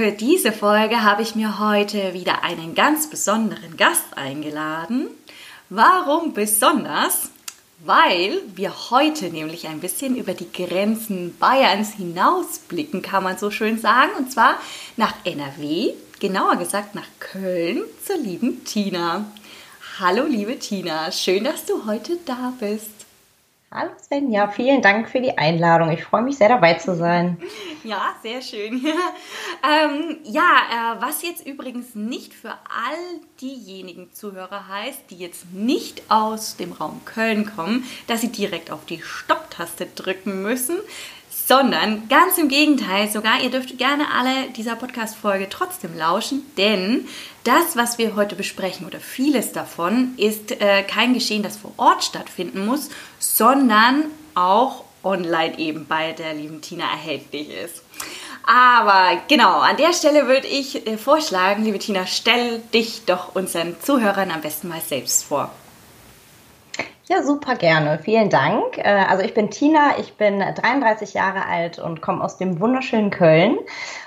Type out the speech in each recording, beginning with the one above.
Für diese Folge habe ich mir heute wieder einen ganz besonderen Gast eingeladen. Warum besonders? Weil wir heute nämlich ein bisschen über die Grenzen Bayerns hinausblicken, kann man so schön sagen, und zwar nach NRW, genauer gesagt nach Köln zur lieben Tina. Hallo liebe Tina, schön, dass du heute da bist. Hallo Sven, ja, vielen Dank für die Einladung. Ich freue mich sehr dabei zu sein. Ja, sehr schön. ähm, ja, äh, was jetzt übrigens nicht für all diejenigen Zuhörer heißt, die jetzt nicht aus dem Raum Köln kommen, dass sie direkt auf die Stopptaste drücken müssen sondern ganz im Gegenteil sogar, ihr dürft gerne alle dieser Podcast-Folge trotzdem lauschen, denn das, was wir heute besprechen oder vieles davon, ist äh, kein Geschehen, das vor Ort stattfinden muss, sondern auch online eben bei der lieben Tina erhältlich ist. Aber genau, an der Stelle würde ich äh, vorschlagen, liebe Tina, stell dich doch unseren Zuhörern am besten mal selbst vor. Ja, super gerne. Vielen Dank. Äh, also ich bin Tina, ich bin 33 Jahre alt und komme aus dem wunderschönen Köln.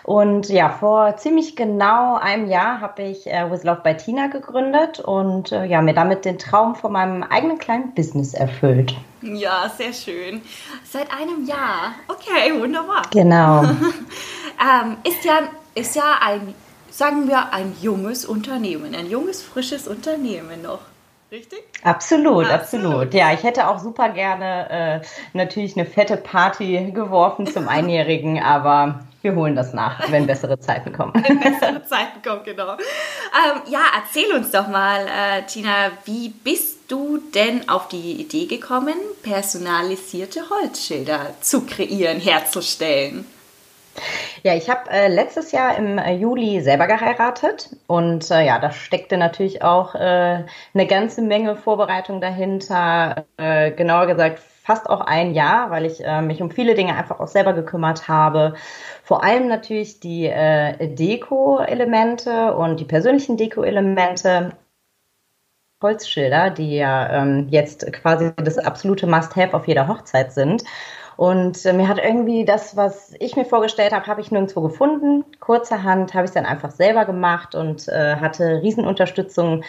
Und ja, vor ziemlich genau einem Jahr habe ich äh, With Love by Tina gegründet und äh, ja, mir damit den Traum von meinem eigenen kleinen Business erfüllt. Ja, sehr schön. Seit einem Jahr. Okay, wunderbar. Genau. ähm, ist ja, ist ja ein, sagen wir, ein junges Unternehmen, ein junges, frisches Unternehmen noch. Richtig? Absolut, absolut, absolut. Ja, ich hätte auch super gerne äh, natürlich eine fette Party geworfen zum Einjährigen, aber wir holen das nach, wenn bessere Zeiten kommen. Wenn bessere Zeiten kommen, genau. Ähm, ja, erzähl uns doch mal, äh, Tina, wie bist du denn auf die Idee gekommen, personalisierte Holzschilder zu kreieren, herzustellen? Ja, ich habe äh, letztes Jahr im äh, Juli selber geheiratet und äh, ja, da steckte natürlich auch äh, eine ganze Menge Vorbereitung dahinter. Äh, genauer gesagt fast auch ein Jahr, weil ich mich um viele Dinge einfach auch selber gekümmert habe. Vor allem natürlich die Deko-Elemente und die persönlichen Deko-Elemente. Holzschilder, die ja ähm, jetzt quasi das absolute Must-Have auf jeder Hochzeit sind. Und äh, mir hat irgendwie das, was ich mir vorgestellt habe, habe ich nirgendwo gefunden. Kurzerhand habe ich es dann einfach selber gemacht und äh, hatte Riesenunterstützung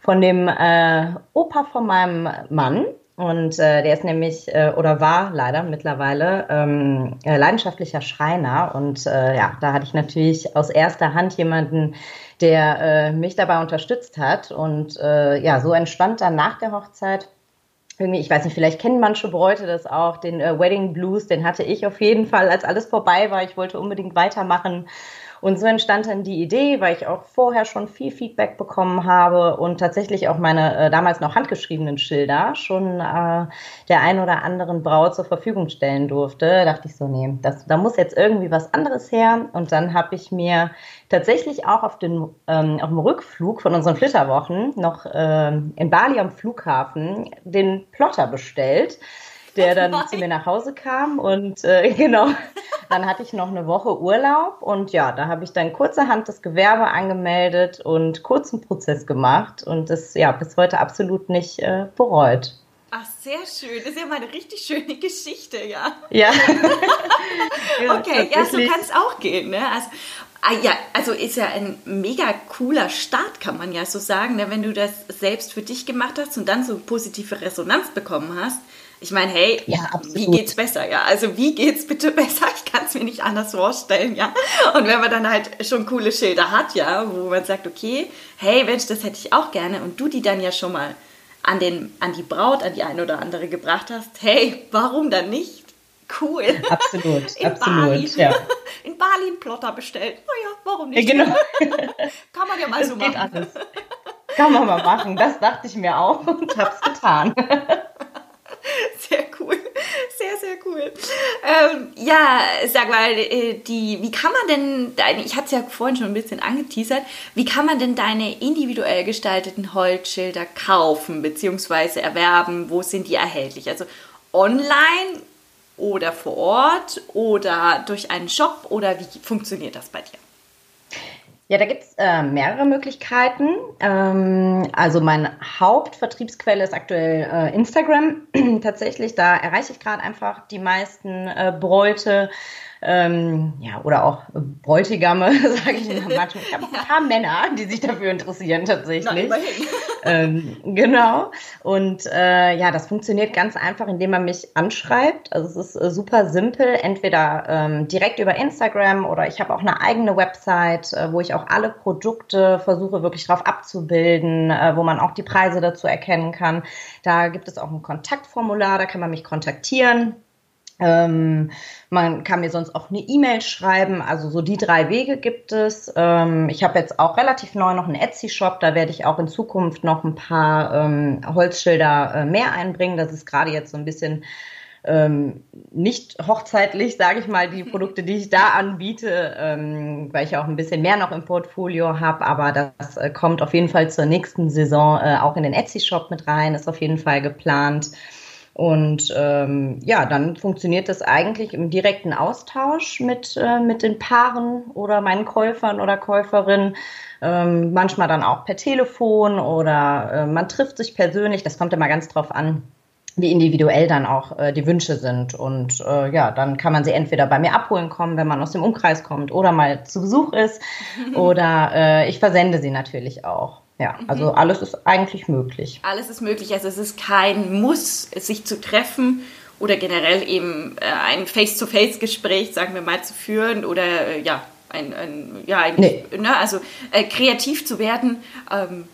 von dem äh, Opa von meinem Mann. Und äh, der ist nämlich äh, oder war leider mittlerweile ähm, äh, leidenschaftlicher Schreiner. Und äh, ja, da hatte ich natürlich aus erster Hand jemanden, der äh, mich dabei unterstützt hat. Und äh, ja, so entstand dann nach der Hochzeit irgendwie, ich weiß nicht, vielleicht kennen manche Bräute das auch, den äh, Wedding Blues, den hatte ich auf jeden Fall, als alles vorbei war. Ich wollte unbedingt weitermachen. Und so entstand dann die Idee, weil ich auch vorher schon viel Feedback bekommen habe und tatsächlich auch meine äh, damals noch handgeschriebenen Schilder schon äh, der ein oder anderen Braut zur Verfügung stellen durfte. Da dachte ich so, nee, das, da muss jetzt irgendwie was anderes her. Und dann habe ich mir tatsächlich auch auf, den, ähm, auf dem Rückflug von unseren Flitterwochen noch ähm, in Bali am Flughafen den Plotter bestellt der dann Nein. zu mir nach Hause kam und äh, genau, dann hatte ich noch eine Woche Urlaub und ja, da habe ich dann kurzerhand das Gewerbe angemeldet und kurzen Prozess gemacht und das ja bis heute absolut nicht äh, bereut. Ach, sehr schön. Das ist ja mal eine richtig schöne Geschichte, ja. Ja. okay, ja, so kann es auch gehen. Ne? Also, ah, ja, also ist ja ein mega cooler Start, kann man ja so sagen, ne? wenn du das selbst für dich gemacht hast und dann so positive Resonanz bekommen hast. Ich meine, hey, ja, wie geht's besser? Ja, also wie geht's bitte besser? Ich kann es mir nicht anders vorstellen, ja. Und wenn man dann halt schon coole Schilder hat, ja, wo man sagt, okay, hey, Mensch, das hätte ich auch gerne und du die dann ja schon mal an, den, an die Braut, an die eine oder andere gebracht hast, hey, warum dann nicht? Cool. Absolut, In absolut. Bali. Ja. In Bali einen Plotter bestellt. Naja, warum nicht? Ja, genau. Kann man ja mal das so machen. Alles. Kann man mal machen. Das dachte ich mir auch und hab's getan. Sehr cool. Sehr, sehr cool. Ähm, ja, sag mal, äh, die, wie kann man denn deine, ich hatte es ja vorhin schon ein bisschen angeteasert, wie kann man denn deine individuell gestalteten Holzschilder kaufen bzw. erwerben? Wo sind die erhältlich? Also online oder vor Ort oder durch einen Shop oder wie funktioniert das bei dir? Ja, da gibt's äh, mehrere Möglichkeiten. Ähm, also meine Hauptvertriebsquelle ist aktuell äh, Instagram. Tatsächlich, da erreiche ich gerade einfach die meisten äh, Bräute ähm, ja, oder auch Bräutigame, sage ich manchmal. Ich habe ein paar Männer, die sich dafür interessieren tatsächlich. Na, ähm, genau. Und äh, ja, das funktioniert ganz einfach, indem man mich anschreibt. Also es ist äh, super simpel, entweder ähm, direkt über Instagram oder ich habe auch eine eigene Website, äh, wo ich auch alle Produkte versuche wirklich drauf abzubilden, äh, wo man auch die Preise dazu erkennen kann. Da gibt es auch ein Kontaktformular, da kann man mich kontaktieren. Ähm, man kann mir sonst auch eine E-Mail schreiben. Also so die drei Wege gibt es. Ähm, ich habe jetzt auch relativ neu noch einen Etsy-Shop. Da werde ich auch in Zukunft noch ein paar ähm, Holzschilder äh, mehr einbringen. Das ist gerade jetzt so ein bisschen ähm, nicht hochzeitlich, sage ich mal, die Produkte, die ich da anbiete, ähm, weil ich auch ein bisschen mehr noch im Portfolio habe. Aber das äh, kommt auf jeden Fall zur nächsten Saison äh, auch in den Etsy-Shop mit rein. Ist auf jeden Fall geplant. Und ähm, ja, dann funktioniert das eigentlich im direkten Austausch mit, äh, mit den Paaren oder meinen Käufern oder Käuferinnen. Ähm, manchmal dann auch per Telefon oder äh, man trifft sich persönlich. Das kommt immer ganz drauf an, wie individuell dann auch äh, die Wünsche sind. Und äh, ja, dann kann man sie entweder bei mir abholen kommen, wenn man aus dem Umkreis kommt oder mal zu Besuch ist. oder äh, ich versende sie natürlich auch. Ja, mhm. also alles ist eigentlich möglich. Alles ist möglich. Also es ist kein Muss, sich zu treffen oder generell eben äh, ein Face-to-Face-Gespräch, sagen wir mal, zu führen oder äh, ja, ein, ein ja, ein, nee. ne, also äh, kreativ zu werden, ähm,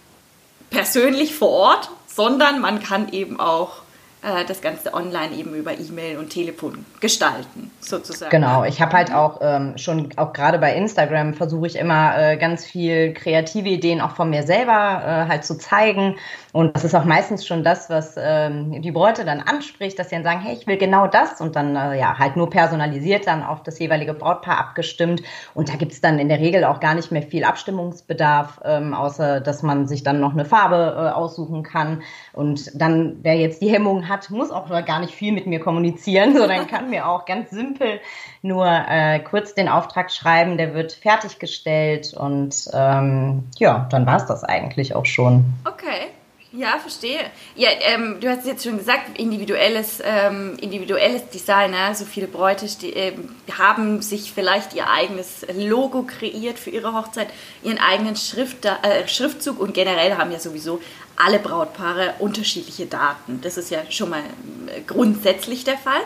persönlich vor Ort, sondern man kann eben auch äh, das Ganze online eben über E-Mail und Telefon gestalten, sozusagen. Genau, ich habe halt auch ähm, schon, auch gerade bei Instagram versuche ich immer äh, ganz viel kreative Ideen auch von mir selber äh, halt zu zeigen. Und das ist auch meistens schon das, was ähm, die Bräute dann anspricht, dass sie dann sagen, hey, ich will genau das und dann äh, ja halt nur personalisiert dann auf das jeweilige Brautpaar abgestimmt. Und da gibt es dann in der Regel auch gar nicht mehr viel Abstimmungsbedarf, ähm, außer dass man sich dann noch eine Farbe äh, aussuchen kann. Und dann, wer jetzt die Hemmung hat, muss auch gar nicht viel mit mir kommunizieren, sondern kann mir auch ganz simpel nur äh, kurz den Auftrag schreiben, der wird fertiggestellt und ähm, ja, dann war es das eigentlich auch schon. Okay. Ja, verstehe. Ja, ähm, du hast jetzt schon gesagt, individuelles, ähm, individuelles Design. Ne? So viele Bräute die, ähm, haben sich vielleicht ihr eigenes Logo kreiert für ihre Hochzeit, ihren eigenen Schrift, äh, Schriftzug und generell haben ja sowieso alle Brautpaare unterschiedliche Daten. Das ist ja schon mal äh, grundsätzlich der Fall.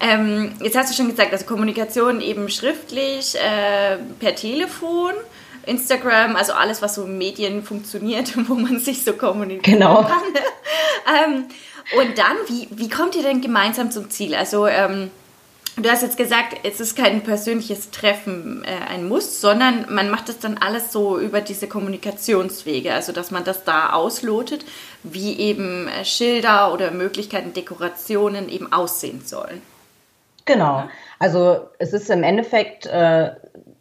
Ähm, jetzt hast du schon gesagt, also Kommunikation eben schriftlich, äh, per Telefon Instagram, also alles, was so in Medien funktioniert, wo man sich so kommunizieren genau. kann. ähm, und dann, wie, wie kommt ihr denn gemeinsam zum Ziel? Also, ähm, du hast jetzt gesagt, es ist kein persönliches Treffen äh, ein Muss, sondern man macht das dann alles so über diese Kommunikationswege, also dass man das da auslotet, wie eben äh, Schilder oder Möglichkeiten, Dekorationen eben aussehen sollen. Genau. Also es ist im Endeffekt äh,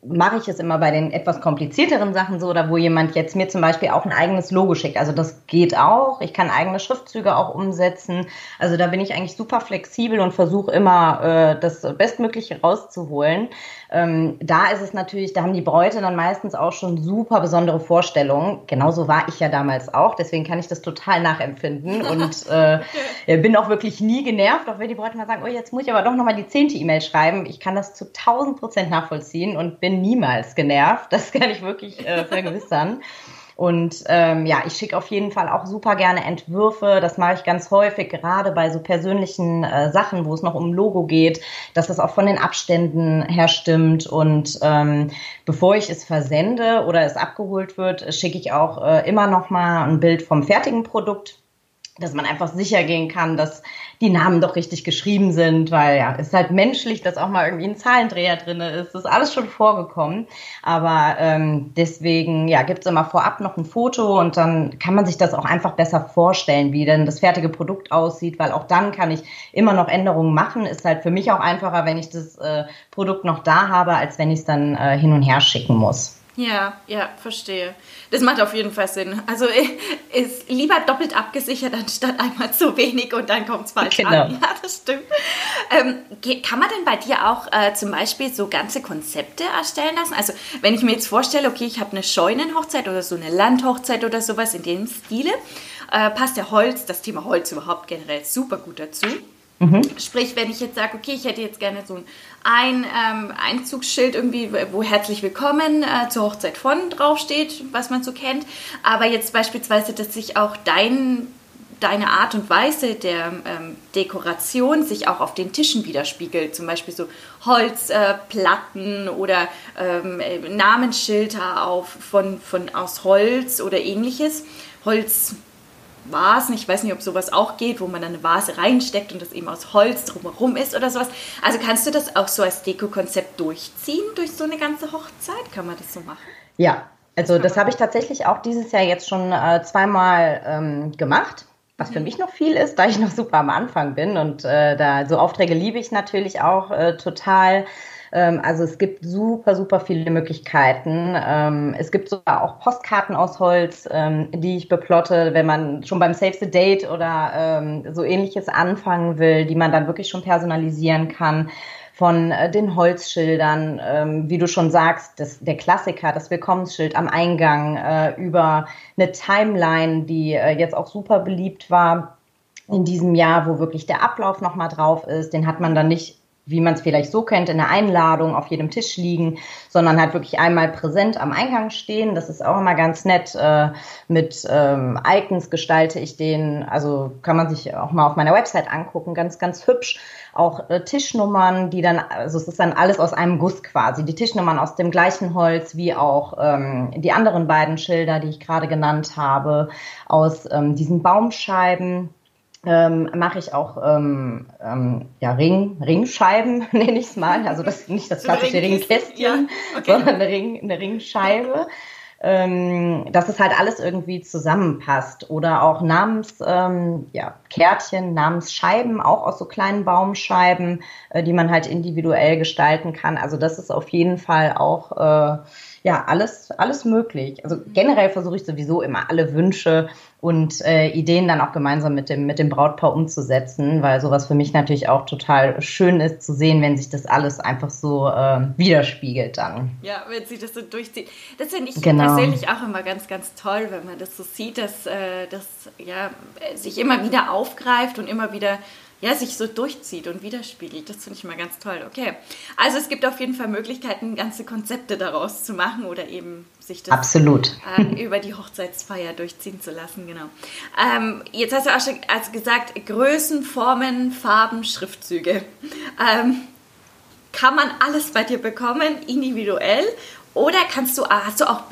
mache ich es immer bei den etwas komplizierteren Sachen so, oder wo jemand jetzt mir zum Beispiel auch ein eigenes Logo schickt. Also das geht auch. Ich kann eigene Schriftzüge auch umsetzen. Also da bin ich eigentlich super flexibel und versuche immer äh, das Bestmögliche rauszuholen. Ähm, da ist es natürlich, da haben die Bräute dann meistens auch schon super besondere Vorstellungen. Genauso war ich ja damals auch, deswegen kann ich das total nachempfinden und äh, bin auch wirklich nie genervt, auch wenn die Bräute mal sagen, oh, jetzt muss ich aber doch nochmal die zehnte E-Mail schreiben. Ich kann das zu 1000 Prozent nachvollziehen und bin niemals genervt. Das kann ich wirklich äh, vergewissern. Und ähm, ja, ich schicke auf jeden Fall auch super gerne Entwürfe. Das mache ich ganz häufig, gerade bei so persönlichen äh, Sachen, wo es noch um Logo geht, dass das auch von den Abständen her stimmt. Und ähm, bevor ich es versende oder es abgeholt wird, schicke ich auch äh, immer noch mal ein Bild vom fertigen Produkt dass man einfach sicher gehen kann, dass die Namen doch richtig geschrieben sind, weil ja, es ist halt menschlich, dass auch mal irgendwie ein Zahlendreher drin ist. Das ist alles schon vorgekommen. Aber ähm, deswegen, ja, gibt es immer vorab noch ein Foto und dann kann man sich das auch einfach besser vorstellen, wie denn das fertige Produkt aussieht, weil auch dann kann ich immer noch Änderungen machen. Ist halt für mich auch einfacher, wenn ich das äh, Produkt noch da habe, als wenn ich es dann äh, hin und her schicken muss. Ja, ja, verstehe. Das macht auf jeden Fall Sinn. Also ist lieber doppelt abgesichert anstatt einmal zu wenig und dann kommt es falsch genau. an. Ja, das stimmt. Ähm, kann man denn bei dir auch äh, zum Beispiel so ganze Konzepte erstellen lassen? Also wenn ich mir jetzt vorstelle, okay, ich habe eine Scheunenhochzeit oder so eine Landhochzeit oder sowas in dem Stile, äh, passt ja Holz, das Thema Holz überhaupt generell super gut dazu. Mhm. Sprich, wenn ich jetzt sage, okay, ich hätte jetzt gerne so ein ähm, Einzugsschild irgendwie, wo herzlich willkommen äh, zur Hochzeit von draufsteht, was man so kennt, aber jetzt beispielsweise, dass sich auch dein deine Art und Weise der ähm, Dekoration sich auch auf den Tischen widerspiegelt. Zum Beispiel so Holzplatten äh, oder ähm, Namensschilder auf, von, von, aus Holz oder ähnliches. Holz Vasen. Ich weiß nicht, ob sowas auch geht, wo man dann eine Vase reinsteckt und das eben aus Holz drumherum ist oder sowas. Also kannst du das auch so als Deko-Konzept durchziehen durch so eine ganze Hochzeit? Kann man das so machen? Ja, also das habe ich tatsächlich auch dieses Jahr jetzt schon äh, zweimal ähm, gemacht. Was für mhm. mich noch viel ist, da ich noch super am Anfang bin und äh, da so Aufträge liebe ich natürlich auch äh, total. Ähm, also es gibt super, super viele Möglichkeiten. Ähm, es gibt sogar auch Postkarten aus Holz, ähm, die ich beplotte, wenn man schon beim Save the Date oder so ähnliches anfangen will, die man dann wirklich schon personalisieren kann von äh, den Holzschildern, ähm, wie du schon sagst, das, der Klassiker, das Willkommensschild am Eingang, äh, über eine Timeline, die äh, jetzt auch super beliebt war in diesem Jahr, wo wirklich der Ablauf nochmal drauf ist. Den hat man dann nicht wie man es vielleicht so kennt, in der Einladung auf jedem Tisch liegen, sondern halt wirklich einmal präsent am Eingang stehen. Das ist auch immer ganz nett. Äh, mit ähm, Icons gestalte ich den, also kann man sich auch mal auf meiner Website angucken, ganz, ganz hübsch. Auch äh, Tischnummern, die dann, also es ist dann alles aus einem Guss quasi. Die Tischnummern aus dem gleichen Holz wie auch ähm, die anderen beiden Schilder, die ich gerade genannt habe, aus ähm, diesen Baumscheiben ähm, mache ich auch ähm, ähm, ja, Ring, Ringscheiben, nenne ich es mal. Also das nicht das klassische Ringkästchen, ja, okay. sondern eine, Ring, eine Ringscheibe. Ähm, dass es halt alles irgendwie zusammenpasst. Oder auch Namens, ähm, ja, Kärtchen, Namensscheiben, auch aus so kleinen Baumscheiben, äh, die man halt individuell gestalten kann. Also das ist auf jeden Fall auch äh, ja alles, alles möglich. Also generell versuche ich sowieso immer alle Wünsche und äh, Ideen dann auch gemeinsam mit dem, mit dem Brautpaar umzusetzen, weil sowas für mich natürlich auch total schön ist zu sehen, wenn sich das alles einfach so äh, widerspiegelt dann. Ja, wenn sich das so durchzieht. Das finde ich genau. persönlich auch immer ganz, ganz toll, wenn man das so sieht, dass äh, das ja, sich immer wieder aufgreift und immer wieder ja, sich so durchzieht und widerspiegelt. Das finde ich mal ganz toll. Okay. Also es gibt auf jeden Fall Möglichkeiten, ganze Konzepte daraus zu machen oder eben sich das Absolut. Äh, über die Hochzeitsfeier durchziehen zu lassen. Genau. Ähm, jetzt hast du auch schon also gesagt, Größen, Formen, Farben, Schriftzüge. Ähm, kann man alles bei dir bekommen, individuell? Oder kannst du, hast du auch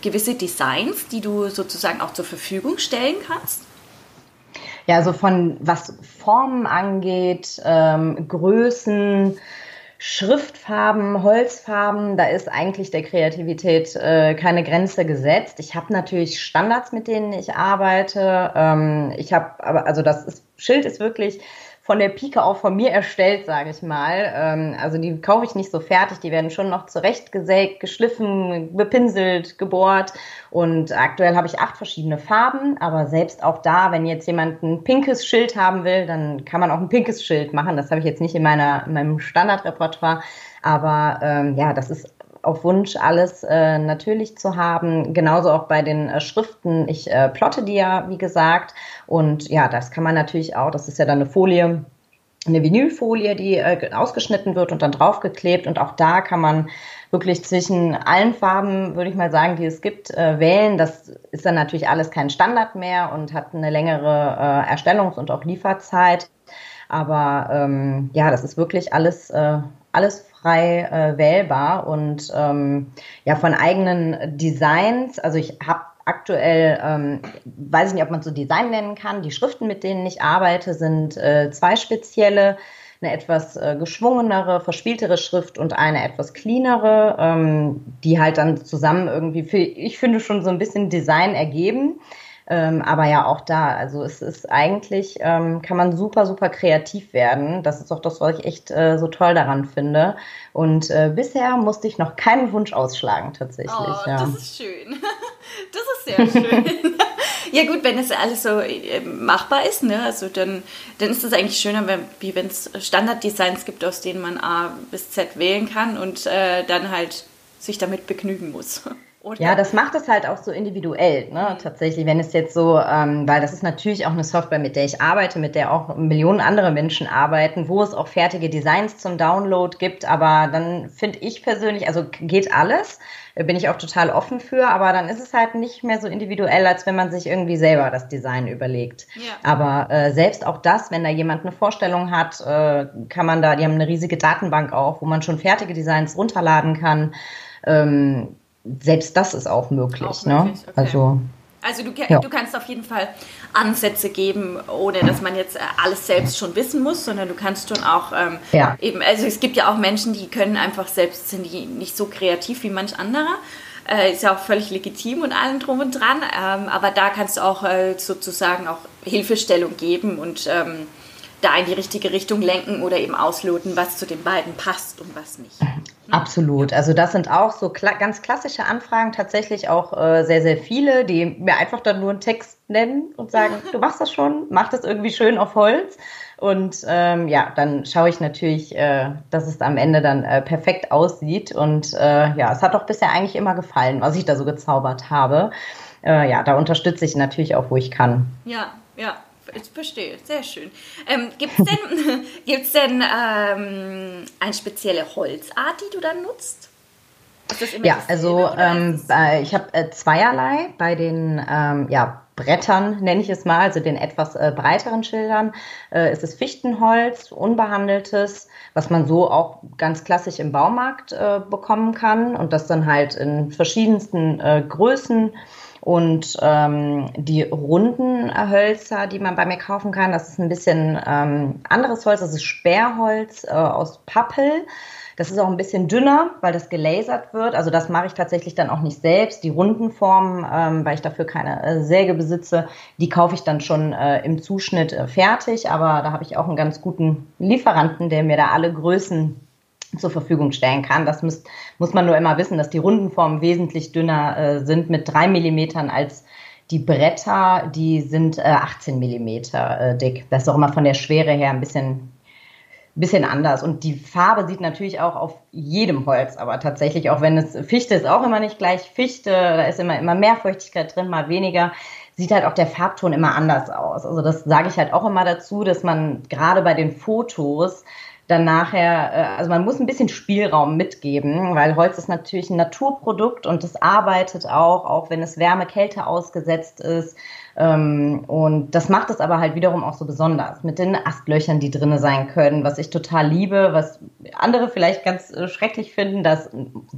gewisse Designs, die du sozusagen auch zur Verfügung stellen kannst? Ja, so von was Formen angeht, ähm, Größen, Schriftfarben, Holzfarben, da ist eigentlich der Kreativität äh, keine Grenze gesetzt. Ich habe natürlich Standards, mit denen ich arbeite. Ähm, ich habe aber, also das ist, Schild ist wirklich von der Pike auch von mir erstellt, sage ich mal. Ähm, also die kaufe ich nicht so fertig, die werden schon noch zurechtgesägt, geschliffen, bepinselt, gebohrt. Und aktuell habe ich acht verschiedene Farben, aber selbst auch da, wenn jetzt jemand ein pinkes Schild haben will, dann kann man auch ein pinkes Schild machen. Das habe ich jetzt nicht in, meiner, in meinem Standardrepertoire. Aber ähm, ja, das ist auf Wunsch alles äh, natürlich zu haben. Genauso auch bei den äh, Schriften. Ich äh, plotte die ja, wie gesagt. Und ja, das kann man natürlich auch, das ist ja dann eine Folie, eine Vinylfolie, die äh, ausgeschnitten wird und dann draufgeklebt. Und auch da kann man wirklich zwischen allen Farben, würde ich mal sagen, die es gibt, äh, wählen. Das ist dann natürlich alles kein Standard mehr und hat eine längere äh, Erstellungs- und auch Lieferzeit. Aber ähm, ja, das ist wirklich alles, äh, alles frei äh, wählbar und ähm, ja von eigenen Designs. Also ich habe aktuell, ähm, weiß ich nicht, ob man so Design nennen kann. Die Schriften, mit denen ich arbeite, sind äh, zwei spezielle eine etwas äh, geschwungenere, verspieltere Schrift und eine etwas cleanere, ähm, die halt dann zusammen irgendwie, ich finde, schon so ein bisschen Design ergeben. Ähm, aber ja, auch da, also es ist eigentlich, ähm, kann man super, super kreativ werden. Das ist auch das, was ich echt äh, so toll daran finde. Und äh, bisher musste ich noch keinen Wunsch ausschlagen, tatsächlich. Oh, ja. das ist schön. Das ist sehr schön. ja gut, wenn es alles so äh, machbar ist, ne? also dann, dann ist es eigentlich schöner, wenn, wie wenn es Standarddesigns gibt, aus denen man A bis Z wählen kann und äh, dann halt sich damit begnügen muss. Oder? Ja, das macht es halt auch so individuell, ne? Mhm. tatsächlich. Wenn es jetzt so, ähm, weil das ist natürlich auch eine Software, mit der ich arbeite, mit der auch Millionen andere Menschen arbeiten, wo es auch fertige Designs zum Download gibt. Aber dann finde ich persönlich, also geht alles, bin ich auch total offen für, aber dann ist es halt nicht mehr so individuell, als wenn man sich irgendwie selber das Design überlegt. Ja. Aber äh, selbst auch das, wenn da jemand eine Vorstellung hat, äh, kann man da, die haben eine riesige Datenbank auch, wo man schon fertige Designs runterladen kann. Ähm, selbst das ist auch möglich. Auch ne? möglich ne? okay. Also, also du, ja. du, kannst auf jeden Fall Ansätze geben, ohne dass man jetzt äh, alles selbst schon wissen muss, sondern du kannst schon auch ähm, ja. eben, also es gibt ja auch Menschen, die können einfach selbst, sind die nicht so kreativ wie manch anderer. Äh, ist ja auch völlig legitim und allem drum und dran, ähm, aber da kannst du auch äh, sozusagen auch Hilfestellung geben und ähm, da in die richtige Richtung lenken oder eben ausloten, was zu den beiden passt und was nicht. Absolut. Also das sind auch so kla ganz klassische Anfragen, tatsächlich auch äh, sehr, sehr viele, die mir einfach dann nur einen Text nennen und sagen, du machst das schon, mach das irgendwie schön auf Holz. Und ähm, ja, dann schaue ich natürlich, äh, dass es am Ende dann äh, perfekt aussieht. Und äh, ja, es hat doch bisher eigentlich immer gefallen, was ich da so gezaubert habe. Äh, ja, da unterstütze ich natürlich auch, wo ich kann. Ja, ja, ich verstehe, sehr schön. Ähm, Gibt es denn, gibt's denn ähm, eine spezielle Holzart, die du dann nutzt? ja, also ähm, ich habe äh, zweierlei bei den ähm, ja, Brettern, nenne ich es mal, also den etwas äh, breiteren Schildern, äh, ist es Fichtenholz, unbehandeltes, was man so auch ganz klassisch im Baumarkt äh, bekommen kann und das dann halt in verschiedensten äh, Größen und ähm, die runden Hölzer, die man bei mir kaufen kann, das ist ein bisschen ähm, anderes Holz, das ist Sperrholz äh, aus Pappel. Das ist auch ein bisschen dünner, weil das gelasert wird. Also das mache ich tatsächlich dann auch nicht selbst. Die runden Formen, ähm, weil ich dafür keine äh, Säge besitze, die kaufe ich dann schon äh, im Zuschnitt äh, fertig. Aber da habe ich auch einen ganz guten Lieferanten, der mir da alle Größen zur Verfügung stellen kann. Das muss, muss man nur immer wissen, dass die Rundenformen wesentlich dünner äh, sind mit drei Millimetern als die Bretter, die sind äh, 18 Millimeter äh, dick. Das ist auch immer von der Schwere her ein bisschen, bisschen anders. Und die Farbe sieht natürlich auch auf jedem Holz, aber tatsächlich, auch wenn es Fichte ist auch immer nicht gleich Fichte, da ist immer, immer mehr Feuchtigkeit drin, mal weniger sieht halt auch der Farbton immer anders aus. Also das sage ich halt auch immer dazu, dass man gerade bei den Fotos dann nachher, äh, also man muss ein bisschen Spielraum mitgeben, weil Holz ist natürlich ein Naturprodukt und es arbeitet auch, auch wenn es Wärme, Kälte ausgesetzt ist. Ähm, und das macht es aber halt wiederum auch so besonders mit den Astlöchern, die drinne sein können, was ich total liebe, was andere vielleicht ganz äh, schrecklich finden, das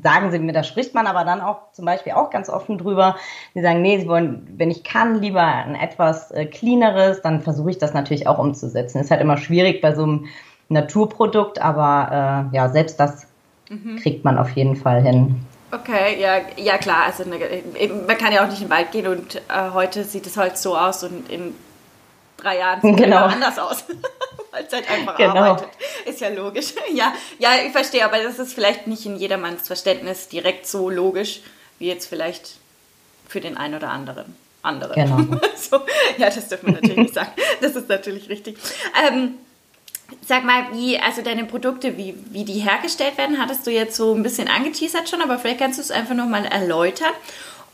sagen sie mir, da spricht man aber dann auch zum Beispiel auch ganz offen drüber. Sie sagen, nee, sie wollen, wenn ich kann, lieber ein etwas äh, cleaneres, dann versuche ich das natürlich auch umzusetzen. Ist halt immer schwierig bei so einem Naturprodukt, aber äh, ja, selbst das mhm. kriegt man auf jeden Fall hin. Okay, ja, ja klar. Also ne, man kann ja auch nicht in den Wald gehen und äh, heute sieht es halt so aus und in drei Jahren sieht es genau. anders aus. Weil es halt einfach genau. arbeitet. Ist ja logisch. Ja, ja, ich verstehe, aber das ist vielleicht nicht in jedermanns Verständnis direkt so logisch, wie jetzt vielleicht für den einen oder anderen. Andere. Genau. so, ja, das dürfen wir natürlich nicht sagen. Das ist natürlich richtig. Ähm, Sag mal, wie, also deine Produkte, wie, wie die hergestellt werden, hattest du jetzt so ein bisschen angeteasert schon, aber vielleicht kannst du es einfach nochmal erläutern.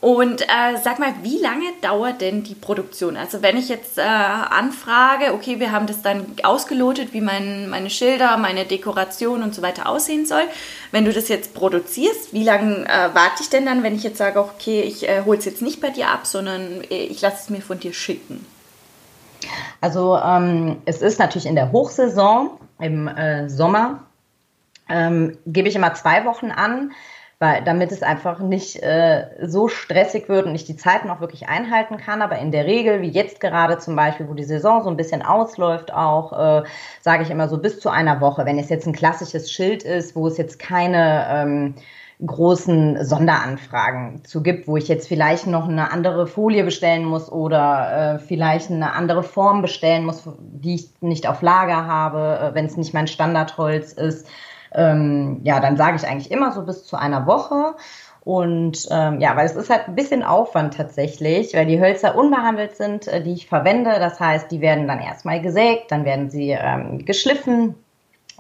Und äh, sag mal, wie lange dauert denn die Produktion? Also wenn ich jetzt äh, anfrage, okay, wir haben das dann ausgelotet, wie mein, meine Schilder, meine Dekoration und so weiter aussehen soll. Wenn du das jetzt produzierst, wie lange äh, warte ich denn dann, wenn ich jetzt sage, okay, ich äh, hole es jetzt nicht bei dir ab, sondern äh, ich lasse es mir von dir schicken? Also ähm, es ist natürlich in der Hochsaison im äh, Sommer, ähm, gebe ich immer zwei Wochen an. weil damit es einfach nicht äh, so stressig wird und ich die Zeiten auch wirklich einhalten kann. Aber in der Regel, wie jetzt gerade zum Beispiel, wo die Saison so ein bisschen ausläuft, auch äh, sage ich immer so bis zu einer Woche. Wenn es jetzt ein klassisches Schild ist, wo es jetzt keine ähm, großen Sonderanfragen zu gibt, wo ich jetzt vielleicht noch eine andere Folie bestellen muss oder äh, vielleicht eine andere Form bestellen muss, die ich nicht auf Lager habe, äh, wenn es nicht mein Standardholz ist ähm, ja, dann sage ich eigentlich immer so bis zu einer Woche. Und ähm, ja, weil es ist halt ein bisschen Aufwand tatsächlich, weil die Hölzer unbehandelt sind, äh, die ich verwende. Das heißt, die werden dann erstmal gesägt, dann werden sie ähm, geschliffen,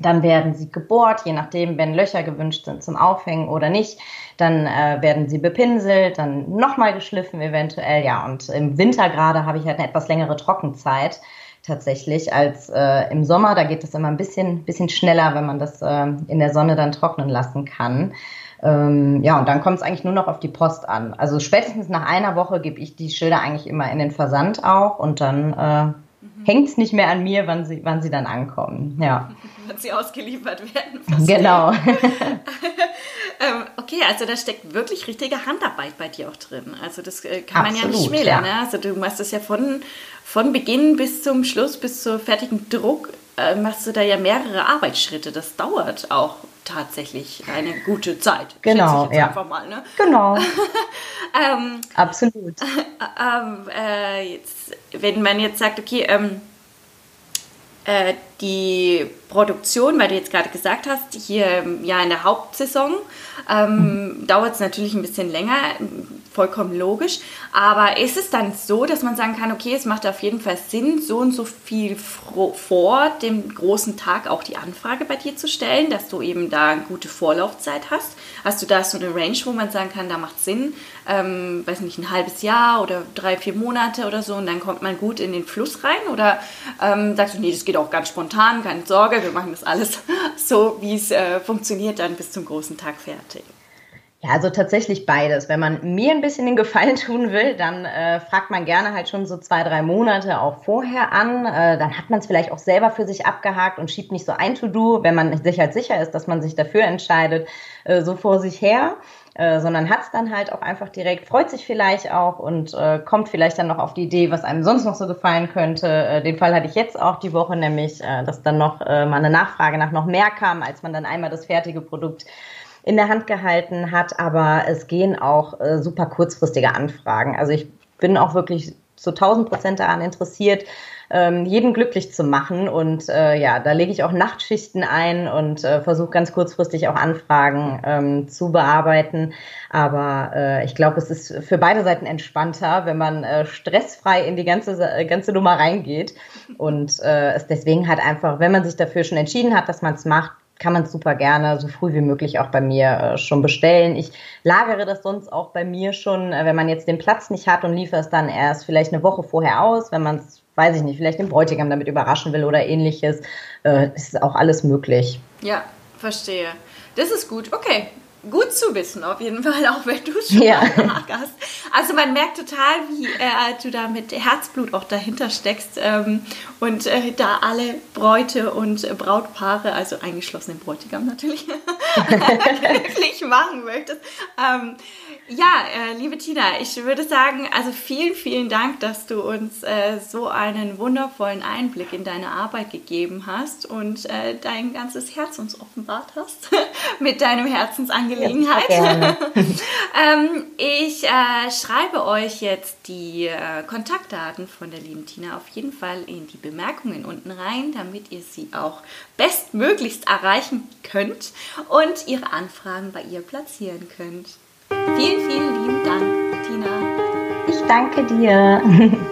dann werden sie gebohrt, je nachdem, wenn Löcher gewünscht sind zum Aufhängen oder nicht. Dann äh, werden sie bepinselt, dann nochmal geschliffen eventuell. Ja, und im Winter gerade habe ich halt eine etwas längere Trockenzeit tatsächlich als äh, im Sommer. Da geht es immer ein bisschen, bisschen schneller, wenn man das äh, in der Sonne dann trocknen lassen kann. Ähm, ja, und dann kommt es eigentlich nur noch auf die Post an. Also spätestens nach einer Woche gebe ich die Schilder eigentlich immer in den Versand auch und dann äh. Hängt es nicht mehr an mir, wann sie, wann sie dann ankommen. Ja. wann sie ausgeliefert werden. Genau. ähm, okay, also da steckt wirklich richtige Handarbeit bei dir auch drin. Also das äh, kann Absolut, man ja nicht schmälern. Ja. Ne? Also du machst das ja von, von Beginn bis zum Schluss, bis zur fertigen Druck, äh, machst du da ja mehrere Arbeitsschritte. Das dauert auch tatsächlich eine gute Zeit. Genau, ja. Einfach mal, ne? Genau. ähm, Absolut. Ähm, äh, jetzt, wenn man jetzt sagt, okay, ähm, äh, die Produktion, weil du jetzt gerade gesagt hast, hier ja in der Hauptsaison ähm, mhm. dauert es natürlich ein bisschen länger, vollkommen logisch. Aber ist es dann so, dass man sagen kann, okay, es macht auf jeden Fall Sinn, so und so viel vor dem großen Tag auch die Anfrage bei dir zu stellen, dass du eben da eine gute Vorlaufzeit hast? Hast du da so eine Range, wo man sagen kann, da macht Sinn, ähm, weiß nicht, ein halbes Jahr oder drei, vier Monate oder so und dann kommt man gut in den Fluss rein? Oder ähm, sagst du, nee, das geht auch ganz spontan, keine Sorge, wir machen das alles so, wie es äh, funktioniert, dann bis zum großen Tag fertig? Ja, also tatsächlich beides. Wenn man mir ein bisschen den Gefallen tun will, dann äh, fragt man gerne halt schon so zwei, drei Monate auch vorher an. Äh, dann hat man es vielleicht auch selber für sich abgehakt und schiebt nicht so ein To-Do, wenn man sich halt sicher ist, dass man sich dafür entscheidet, äh, so vor sich her. Äh, sondern hat es dann halt auch einfach direkt, freut sich vielleicht auch und äh, kommt vielleicht dann noch auf die Idee, was einem sonst noch so gefallen könnte. Äh, den Fall hatte ich jetzt auch die Woche, nämlich, äh, dass dann noch äh, mal eine Nachfrage nach noch mehr kam, als man dann einmal das fertige Produkt in der Hand gehalten hat, aber es gehen auch äh, super kurzfristige Anfragen. Also ich bin auch wirklich zu 1000 Prozent daran interessiert, ähm, jeden glücklich zu machen. Und äh, ja, da lege ich auch Nachtschichten ein und äh, versuche ganz kurzfristig auch Anfragen ähm, zu bearbeiten. Aber äh, ich glaube, es ist für beide Seiten entspannter, wenn man äh, stressfrei in die ganze, äh, ganze Nummer reingeht. Und äh, es deswegen halt einfach, wenn man sich dafür schon entschieden hat, dass man es macht, kann man super gerne so früh wie möglich auch bei mir äh, schon bestellen. Ich lagere das sonst auch bei mir schon, äh, wenn man jetzt den Platz nicht hat und liefere es dann erst vielleicht eine Woche vorher aus, wenn man es, weiß ich nicht, vielleicht den Bräutigam damit überraschen will oder ähnliches, äh, ist auch alles möglich. Ja, verstehe. Das ist gut. Okay, gut zu wissen, auf jeden Fall, auch wenn du es schon ja. hast. Also man merkt total, wie äh, du da mit Herzblut auch dahinter steckst ähm, und äh, da alle Bräute und äh, Brautpaare, also eingeschlossen den Bräutigam natürlich, glücklich machen möchtest. Ähm, ja, äh, liebe Tina, ich würde sagen, also vielen, vielen Dank, dass du uns äh, so einen wundervollen Einblick in deine Arbeit gegeben hast und äh, dein ganzes Herz uns offenbart hast mit deinem Herzensangelegenheit. Ja, ähm, ich äh, schreibe euch jetzt die äh, Kontaktdaten von der lieben Tina auf jeden Fall in die Bemerkungen unten rein, damit ihr sie auch bestmöglichst erreichen könnt und ihre Anfragen bei ihr platzieren könnt. Vielen, vielen lieben Dank, Tina. Ich danke dir.